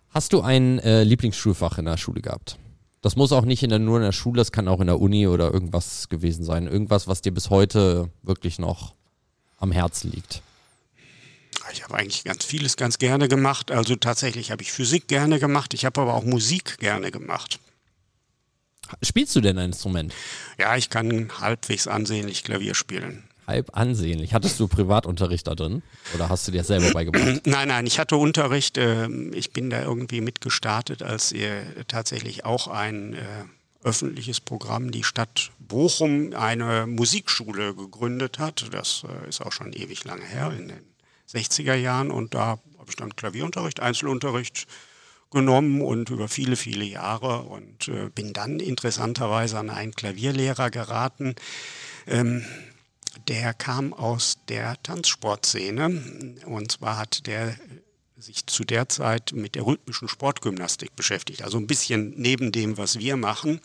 [SPEAKER 1] Hast du ein äh, Lieblingsschulfach in der Schule gehabt? Das muss auch nicht in der, nur in der Schule, das kann auch in der Uni oder irgendwas gewesen sein. Irgendwas, was dir bis heute wirklich noch am Herzen liegt.
[SPEAKER 3] Ich habe eigentlich ganz vieles ganz gerne gemacht. Also tatsächlich habe ich Physik gerne gemacht. Ich habe aber auch Musik gerne gemacht.
[SPEAKER 1] Spielst du denn ein Instrument?
[SPEAKER 3] Ja, ich kann halbwegs ansehnlich Klavier spielen.
[SPEAKER 1] Halb ansehnlich. Hattest du Privatunterricht da drin? Oder hast du dir das selber beigebracht?
[SPEAKER 3] Nein, nein, ich hatte Unterricht. ähm, Ich bin da irgendwie mitgestartet, als ihr tatsächlich auch ein äh, öffentliches Programm, die Stadt Bochum, eine Musikschule gegründet hat. Das äh, ist auch schon ewig lange her, in den 60er Jahren. Und da habe ich dann Klavierunterricht, Einzelunterricht genommen und über viele, viele Jahre und äh, bin dann interessanterweise an einen Klavierlehrer geraten. Ähm, der kam aus der Tanzsportszene und zwar hat der sich zu der Zeit mit der rhythmischen Sportgymnastik beschäftigt, also ein bisschen neben dem, was wir machen.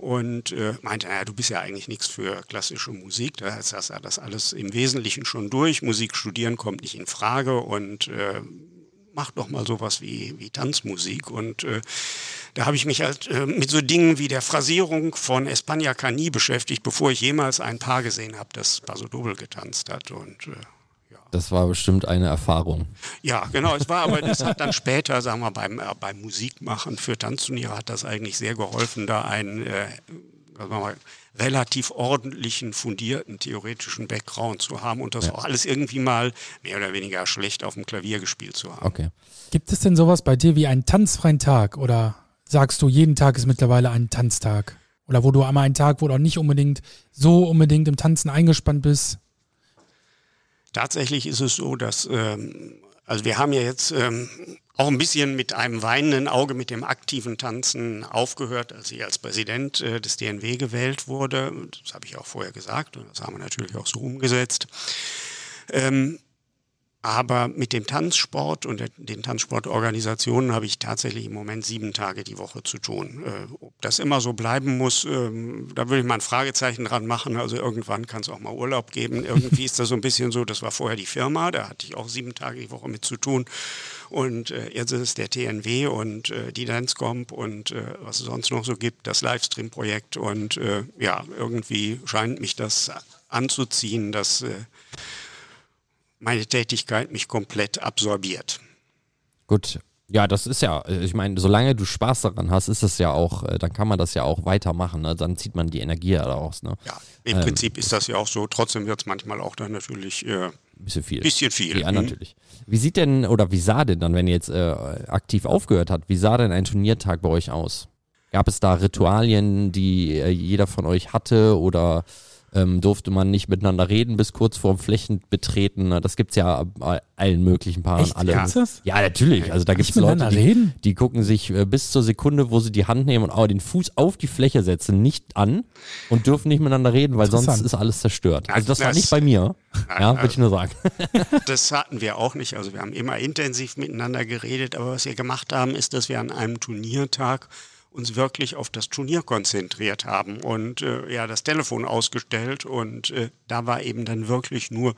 [SPEAKER 3] Und äh, meinte, naja, du bist ja eigentlich nichts für klassische Musik, da ist das, das alles im Wesentlichen schon durch. Musik studieren kommt nicht in Frage und äh, mach doch mal sowas wie, wie Tanzmusik. Und äh, da habe ich mich halt äh, mit so Dingen wie der Phrasierung von España Cani beschäftigt, bevor ich jemals ein Paar gesehen habe, das Paso Doble getanzt hat. Und äh,
[SPEAKER 1] Das war bestimmt eine Erfahrung.
[SPEAKER 3] ja, genau, es war aber, das hat dann später, sagen wir, beim, äh, beim Musikmachen für Tanzturniere hat das eigentlich sehr geholfen, da einen äh, sagen wir mal, relativ ordentlichen, fundierten theoretischen Background zu haben und das auch alles irgendwie mal mehr oder weniger schlecht auf dem Klavier gespielt zu haben.
[SPEAKER 1] Okay.
[SPEAKER 2] Gibt es denn sowas bei dir wie einen tanzfreien Tag? Oder sagst du, jeden Tag ist mittlerweile ein Tanztag? Oder wo du einmal einen Tag, wo du auch nicht unbedingt so unbedingt im Tanzen eingespannt bist?
[SPEAKER 3] Tatsächlich ist es so, dass, ähm, also wir haben ja jetzt ähm, auch ein bisschen mit einem weinenden Auge mit dem aktiven Tanzen aufgehört, als ich als Präsident äh, des DNW gewählt wurde. Das habe ich auch vorher gesagt und das haben wir natürlich auch so umgesetzt. Ähm, aber mit dem Tanzsport und den Tanzsportorganisationen habe ich tatsächlich im Moment sieben Tage die Woche zu tun. Äh, ob das immer so bleiben muss, ähm, da würde ich mal ein Fragezeichen dran machen. Also irgendwann kann es auch mal Urlaub geben. Irgendwie ist das so ein bisschen so, das war vorher die Firma, da hatte ich auch sieben Tage die Woche mit zu tun. Und äh, jetzt ist es der TNW und äh, die Dancecomp und äh, was es sonst noch so gibt, das Livestream-Projekt. Und äh, ja, irgendwie scheint mich das anzuziehen, dass äh, meine Tätigkeit mich komplett absorbiert.
[SPEAKER 1] Gut. Ja, das ist ja, äh, ich meine, solange du Spaß daran hast, ist es ja auch, äh, dann kann man das ja auch weitermachen. Ne? Dann zieht man die Energie daraus. Ne?
[SPEAKER 3] Ja, im Prinzip ist das ja auch so. Trotzdem wird es manchmal auch dann natürlich äh,
[SPEAKER 1] Ein bisschen viel.
[SPEAKER 3] bisschen viel.
[SPEAKER 1] Ja,
[SPEAKER 3] Hm?
[SPEAKER 1] natürlich. Wie sieht denn, oder wie sah denn dann, wenn ihr jetzt äh, aktiv aufgehört habt, wie sah denn ein Turniertag bei euch aus? Gab es da Ritualien, die äh, jeder von euch hatte oder ähm, durfte man nicht miteinander reden bis kurz vorm Flächenbetreten? Das gibt's ja bei allen möglichen Paaren.
[SPEAKER 2] Echt?
[SPEAKER 1] alle.
[SPEAKER 2] Gibt's das?
[SPEAKER 1] Ja, natürlich. Also da
[SPEAKER 2] Nicht
[SPEAKER 1] gibt's Leute, die,
[SPEAKER 2] reden?
[SPEAKER 1] die gucken sich äh, bis zur Sekunde, wo sie die Hand nehmen und auch den Fuß auf die Fläche setzen, nicht an und dürfen nicht miteinander reden, weil sonst ist alles zerstört. Also das war
[SPEAKER 3] Das-
[SPEAKER 1] nicht bei mir. Ja, würde ich nur sagen.
[SPEAKER 3] Das hatten wir auch nicht. Also wir haben immer intensiv miteinander geredet, aber was wir gemacht haben, ist, dass wir an einem Turniertag uns wirklich auf das Turnier konzentriert haben und äh, ja das Telefon ausgestellt und äh, da war eben dann wirklich nur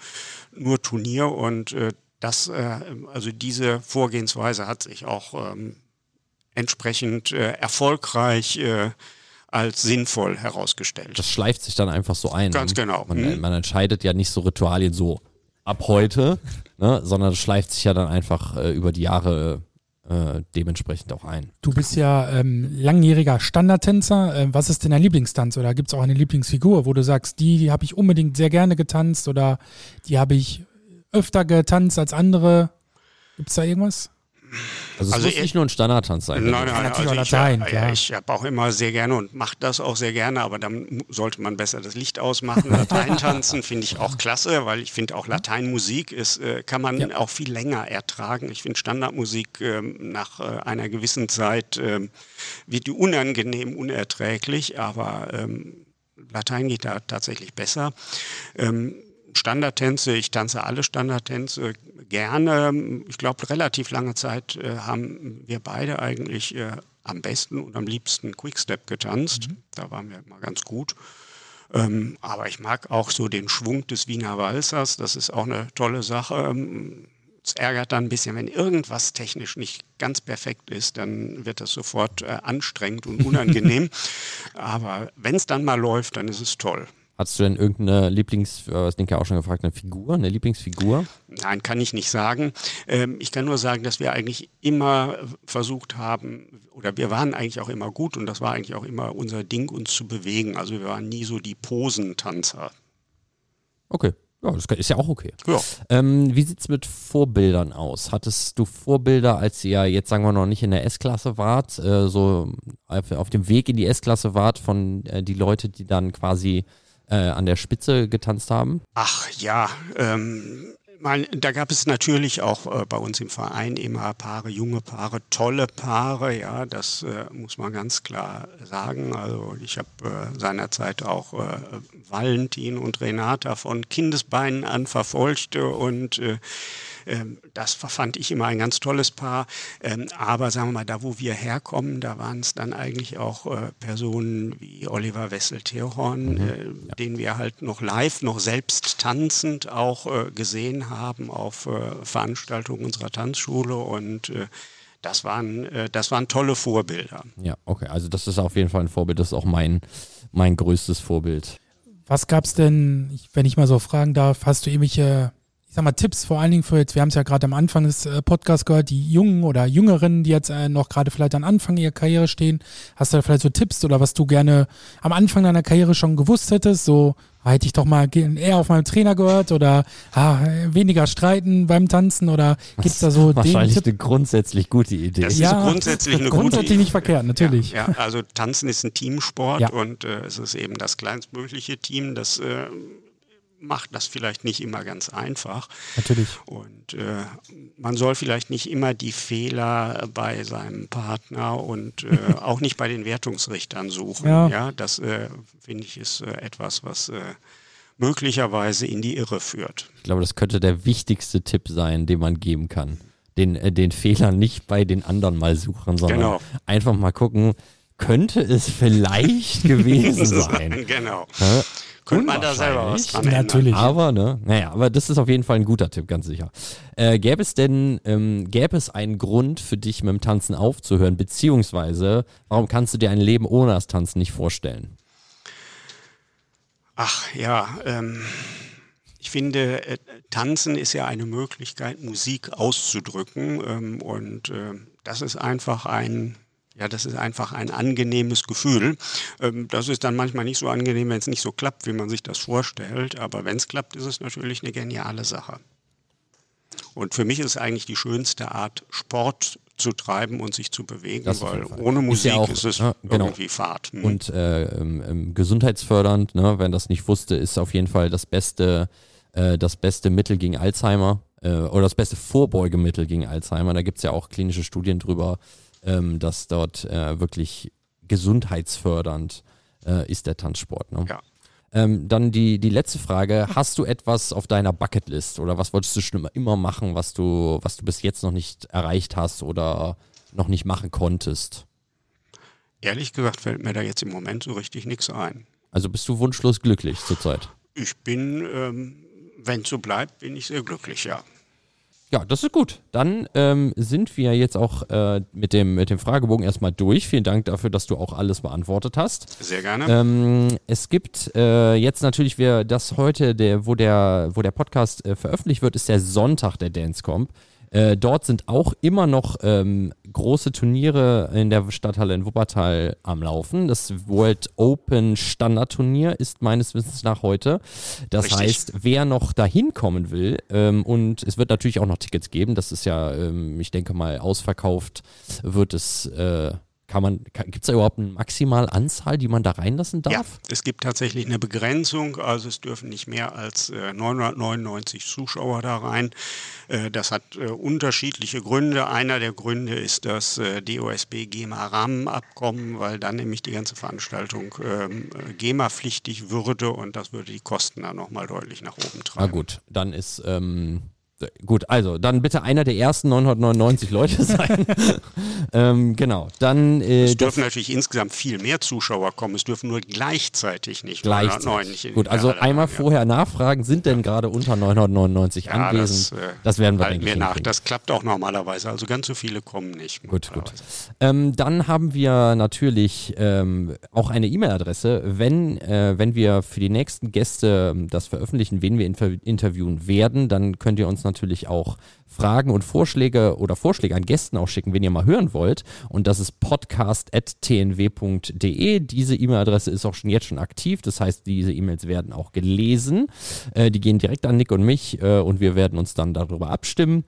[SPEAKER 3] nur Turnier und äh, das äh, also diese Vorgehensweise hat sich auch ähm, entsprechend äh, erfolgreich äh, als sinnvoll herausgestellt.
[SPEAKER 1] Das schleift sich dann einfach so ein.
[SPEAKER 3] Ganz genau.
[SPEAKER 1] Man,
[SPEAKER 3] Mhm.
[SPEAKER 1] man entscheidet ja nicht so Ritualien so ab heute, ne, sondern das schleift sich ja dann einfach über die Jahre äh, dementsprechend auch ein.
[SPEAKER 2] Du bist ja ähm, langjähriger Standardtänzer. Ähm, was ist denn dein Lieblingstanz? Oder gibt es auch eine Lieblingsfigur, wo du sagst, die, die habe ich unbedingt sehr gerne getanzt oder die habe ich öfter getanzt als andere? Gibt es da irgendwas?
[SPEAKER 1] Also es
[SPEAKER 3] Also
[SPEAKER 1] muss nicht nur ein Standardtanz sein.
[SPEAKER 3] Nein, nein,
[SPEAKER 2] natürlich
[SPEAKER 3] also ich,
[SPEAKER 2] Latein,
[SPEAKER 3] ja,
[SPEAKER 2] klar.
[SPEAKER 3] ich habe auch immer sehr gerne und mache das auch sehr gerne, aber dann sollte man besser das Licht ausmachen. Latein tanzen finde ich auch klasse, weil ich finde auch Lateinmusik ist, äh, kann man
[SPEAKER 2] Ja.
[SPEAKER 3] auch viel länger ertragen. Ich finde Standardmusik ähm, nach äh, einer gewissen Zeit ähm, wird die unangenehm unerträglich, aber ähm, Latein geht da tatsächlich besser. Ähm, Standardtänze, ich tanze alle Standardtänze gerne. Ich glaube, relativ lange Zeit äh, haben wir beide eigentlich äh, am besten und am liebsten Quickstep getanzt. Da waren wir immer ganz gut. Ähm, aber ich mag auch so den Schwung des Wiener Walzers. Das ist auch eine tolle Sache. Ähm, Es ärgert dann ein bisschen, wenn irgendwas technisch nicht ganz perfekt ist, dann wird das sofort äh, anstrengend und unangenehm. aber wenn es dann mal läuft, dann ist es toll.
[SPEAKER 1] Hast du denn irgendeine Lieblings, äh, was Dinke auch schon gefragt, eine Figur, eine Lieblingsfigur?
[SPEAKER 3] Nein, kann ich nicht sagen. Ähm, ich kann nur sagen, dass wir eigentlich immer versucht haben, oder wir waren eigentlich auch immer gut und das war eigentlich auch immer unser Ding, uns zu bewegen. Also wir waren nie so die Posentanzer.
[SPEAKER 1] Okay. Ja, das ist ja auch okay.
[SPEAKER 3] Ja.
[SPEAKER 1] Ähm, wie sieht's mit Vorbildern aus? Hattest du Vorbilder, als ihr jetzt sagen wir noch nicht in der S-Klasse wart, äh, so auf, auf dem Weg in die S-Klasse wart von äh, die Leute, die dann quasi äh, an der Spitze getanzt haben?
[SPEAKER 3] Ach ja, ähm, mein, da gab es natürlich auch äh, bei uns im Verein immer Paare, junge Paare, tolle Paare, ja, das äh, muss man ganz klar sagen. Also ich habe äh, seinerzeit auch äh, Valentin und Renata von Kindesbeinen an verfolgt und äh, das fand ich immer ein ganz tolles Paar. Ähm, aber sagen wir mal, da wo wir herkommen, da waren es dann eigentlich auch äh, Personen wie Oliver Wessel-Theorhorn, äh, den wir halt noch live, noch selbst tanzend auch äh, gesehen haben auf Veranstaltungen unserer Tanzschule und das waren, das waren tolle Vorbilder.
[SPEAKER 1] Ja, okay. Also das ist auf jeden Fall ein Vorbild. Das ist auch mein, mein größtes Vorbild.
[SPEAKER 2] Was gab's denn, ich- wenn ich mal so fragen darf, hast du irgendwelche, ich sag mal, Tipps vor allen Dingen für jetzt, wir haben es ja gerade am Anfang des äh, Podcasts gehört, die Jungen oder Jüngeren, die jetzt äh, noch gerade vielleicht am Anfang ihrer Karriere stehen, hast du da vielleicht so Tipps oder was du gerne am Anfang deiner Karriere schon gewusst hättest, so ah, hätte ich doch mal eher auf meinen Trainer gehört oder ah, weniger streiten beim Tanzen oder gibt's da so den
[SPEAKER 1] Wahrscheinlich
[SPEAKER 2] Tipp?
[SPEAKER 1] eine grundsätzlich gute Idee.
[SPEAKER 3] Das
[SPEAKER 2] Ja,
[SPEAKER 3] ist grundsätzlich eine
[SPEAKER 2] grundsätzlich
[SPEAKER 3] gute
[SPEAKER 2] nicht verkehrt, natürlich.
[SPEAKER 3] Ja, ja, also Tanzen ist ein Teamsport
[SPEAKER 2] Ja.
[SPEAKER 3] und äh, es ist eben das kleinstmögliche Team, das äh, macht das vielleicht nicht immer ganz einfach.
[SPEAKER 2] Natürlich.
[SPEAKER 3] Und äh, man soll vielleicht nicht immer die Fehler bei seinem Partner und äh, auch nicht bei den Wertungsrichtern suchen.
[SPEAKER 2] Ja.
[SPEAKER 3] Ja, das äh, finde ich ist äh, etwas, was äh, möglicherweise in die Irre führt.
[SPEAKER 1] Ich glaube, das könnte der wichtigste Tipp sein, den man geben kann. Den, äh, den Fehler nicht bei den anderen mal suchen, sondern
[SPEAKER 3] Genau.
[SPEAKER 1] einfach mal gucken, könnte es vielleicht gewesen sein.
[SPEAKER 3] genau.
[SPEAKER 1] Hä?
[SPEAKER 3] Könnte man da selber was dran ändern.
[SPEAKER 2] Natürlich.
[SPEAKER 1] Aber, ne, naja, aber das ist auf jeden Fall ein guter Tipp, ganz sicher. Äh, gäbe es denn, ähm, gäbe es einen Grund für dich mit dem Tanzen aufzuhören, beziehungsweise warum kannst du dir ein Leben ohne das Tanzen nicht vorstellen?
[SPEAKER 3] Ach ja, ähm, ich finde, äh, Tanzen ist ja eine Möglichkeit, Musik auszudrücken ähm, und äh, das ist einfach ein ja, das ist einfach ein angenehmes Gefühl. Ähm, das ist dann manchmal nicht so angenehm, wenn es nicht so klappt, wie man sich das vorstellt. Aber wenn es klappt, ist es natürlich eine geniale Sache. Und für mich ist es eigentlich die schönste Art, Sport zu treiben und sich zu bewegen,
[SPEAKER 1] Das
[SPEAKER 3] weil ohne
[SPEAKER 1] Ist
[SPEAKER 3] Musik
[SPEAKER 1] ja auch,
[SPEAKER 3] ist es
[SPEAKER 1] ja, genau.
[SPEAKER 3] irgendwie Fahrt. Hm.
[SPEAKER 1] Und äh, ähm, ähm, gesundheitsfördernd, ne, wenn das nicht wusste, ist auf jeden Fall das beste, äh, das beste Mittel gegen Alzheimer äh, oder das beste Vorbeugemittel gegen Alzheimer. Da gibt's ja auch klinische Studien drüber, ähm, dass dort äh, wirklich gesundheitsfördernd äh, ist der Tanzsport. Ne?
[SPEAKER 3] Ja.
[SPEAKER 1] Ähm, dann die, die letzte Frage. Hast du etwas auf deiner Bucketlist oder was wolltest du schon immer, immer machen, was du, was du bis jetzt noch nicht erreicht hast oder noch nicht machen konntest?
[SPEAKER 3] Ehrlich gesagt fällt mir da jetzt im Moment so richtig nichts ein.
[SPEAKER 1] Also bist du wunschlos glücklich zurzeit?
[SPEAKER 3] Ich bin, ähm, wenn es so bleibt, bin ich sehr glücklich, ja.
[SPEAKER 1] Ja, das ist gut. Dann ähm, sind wir jetzt auch äh, mit, dem, mit dem Fragebogen erstmal durch. Vielen Dank dafür, dass du auch alles beantwortet hast.
[SPEAKER 3] Sehr gerne.
[SPEAKER 1] Ähm, es gibt äh, jetzt natürlich, wir, das heute, der, wo, der, wo der Podcast äh, veröffentlicht wird, ist der Sonntag der Dancecomp. Äh, dort sind auch immer noch ähm, große Turniere in der Stadthalle in Wuppertal am Laufen. Das World Open Standardturnier ist meines Wissens nach heute. Das
[SPEAKER 3] Richtig.
[SPEAKER 1] heißt, wer noch dahin kommen will, ähm, und es wird natürlich auch noch Tickets geben, das ist ja, ähm, ich denke mal, ausverkauft wird es. Äh, kann man, gibt es da überhaupt eine Maximalanzahl, die man da reinlassen darf?
[SPEAKER 3] Ja, es gibt tatsächlich eine Begrenzung, also es dürfen nicht mehr als äh, 999 Zuschauer da rein. Äh, das hat äh, unterschiedliche Gründe. Einer der Gründe ist das äh, DOSB GEMA Rahmenabkommen, weil dann nämlich die ganze Veranstaltung ähm, äh, GEMA-pflichtig würde und das würde die Kosten dann nochmal deutlich nach oben
[SPEAKER 1] Na
[SPEAKER 3] treiben.
[SPEAKER 1] gut, dann ist, ähm, gut, also dann bitte einer der ersten 999 Leute sein. ähm, genau, dann äh,
[SPEAKER 3] Es dürfen natürlich insgesamt viel mehr Zuschauer kommen. Es dürfen nur gleichzeitig nicht 909
[SPEAKER 1] gleichzeitig.
[SPEAKER 3] nicht
[SPEAKER 1] Gut, also
[SPEAKER 3] Halle
[SPEAKER 1] einmal
[SPEAKER 3] ja.
[SPEAKER 1] vorher nachfragen, sind denn gerade unter 999
[SPEAKER 3] Ja,
[SPEAKER 1] anwesend?
[SPEAKER 3] das, äh,
[SPEAKER 1] Das, werden wir,
[SPEAKER 3] halten
[SPEAKER 1] denke
[SPEAKER 3] wir
[SPEAKER 1] ich,
[SPEAKER 3] nach. Das klappt auch normalerweise. Also ganz so viele kommen nicht.
[SPEAKER 1] Gut, gut. Ähm, dann haben wir natürlich ähm, auch eine E-Mail-Adresse. Wenn, äh, wenn wir für die nächsten Gäste ähm, das veröffentlichen, wen wir inter interviewen werden, dann könnt ihr uns natürlich auch Fragen und Vorschläge oder Vorschläge an Gästen auch schicken, wenn ihr mal hören wollt. Und das ist podcast.tnw.de. Diese E-Mail-Adresse ist auch schon jetzt schon aktiv. Das heißt, diese E-Mails werden auch gelesen. Äh, die gehen direkt an Nick und mich äh, und wir werden uns dann darüber abstimmen.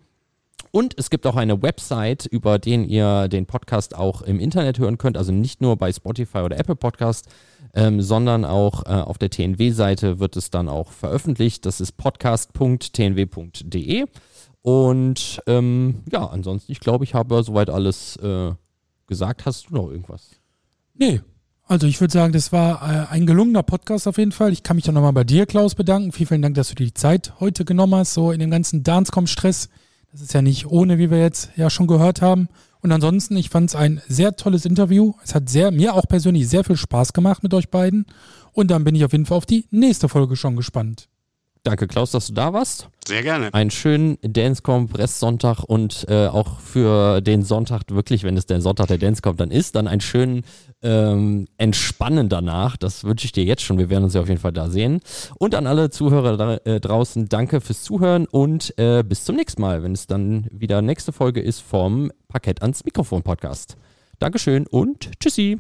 [SPEAKER 1] Und es gibt auch eine Website, über den ihr den Podcast auch im Internet hören könnt. Also nicht nur bei Spotify oder Apple Podcast, ähm, sondern auch äh, auf der TNW-Seite wird es dann auch veröffentlicht. Das ist podcast.tnw.de. Und ähm, ja, ansonsten, ich glaube, ich habe soweit alles äh, gesagt. Hast du noch irgendwas?
[SPEAKER 2] Nee. Also ich würde sagen, das war äh, ein gelungener Podcast auf jeden Fall. Ich kann mich dann nochmal bei dir, Klaus, bedanken. Vielen, vielen Dank, dass du dir die Zeit heute genommen hast, so in dem ganzen Dancecom-Stress. Das ist ja nicht ohne, wie wir jetzt ja schon gehört haben. Und ansonsten, ich fand es ein sehr tolles Interview. Es hat sehr, mir auch persönlich sehr viel Spaß gemacht mit euch beiden. Und dann bin ich auf jeden Fall auf die nächste Folge schon gespannt.
[SPEAKER 1] Danke, Klaus, dass du da warst.
[SPEAKER 3] Sehr gerne.
[SPEAKER 1] Einen schönen Dancecomp Restsonntag und äh, auch für den Sonntag wirklich, wenn es der Sonntag der Dancecomp dann ist, dann einen schönen ähm, Entspannen danach. Das wünsche ich dir jetzt schon. Wir werden uns ja auf jeden Fall da sehen. Und an alle Zuhörer da, äh, draußen, danke fürs Zuhören und äh, bis zum nächsten Mal, wenn es dann wieder nächste Folge ist vom Parkett ans Mikrofon Podcast. Dankeschön und tschüssi.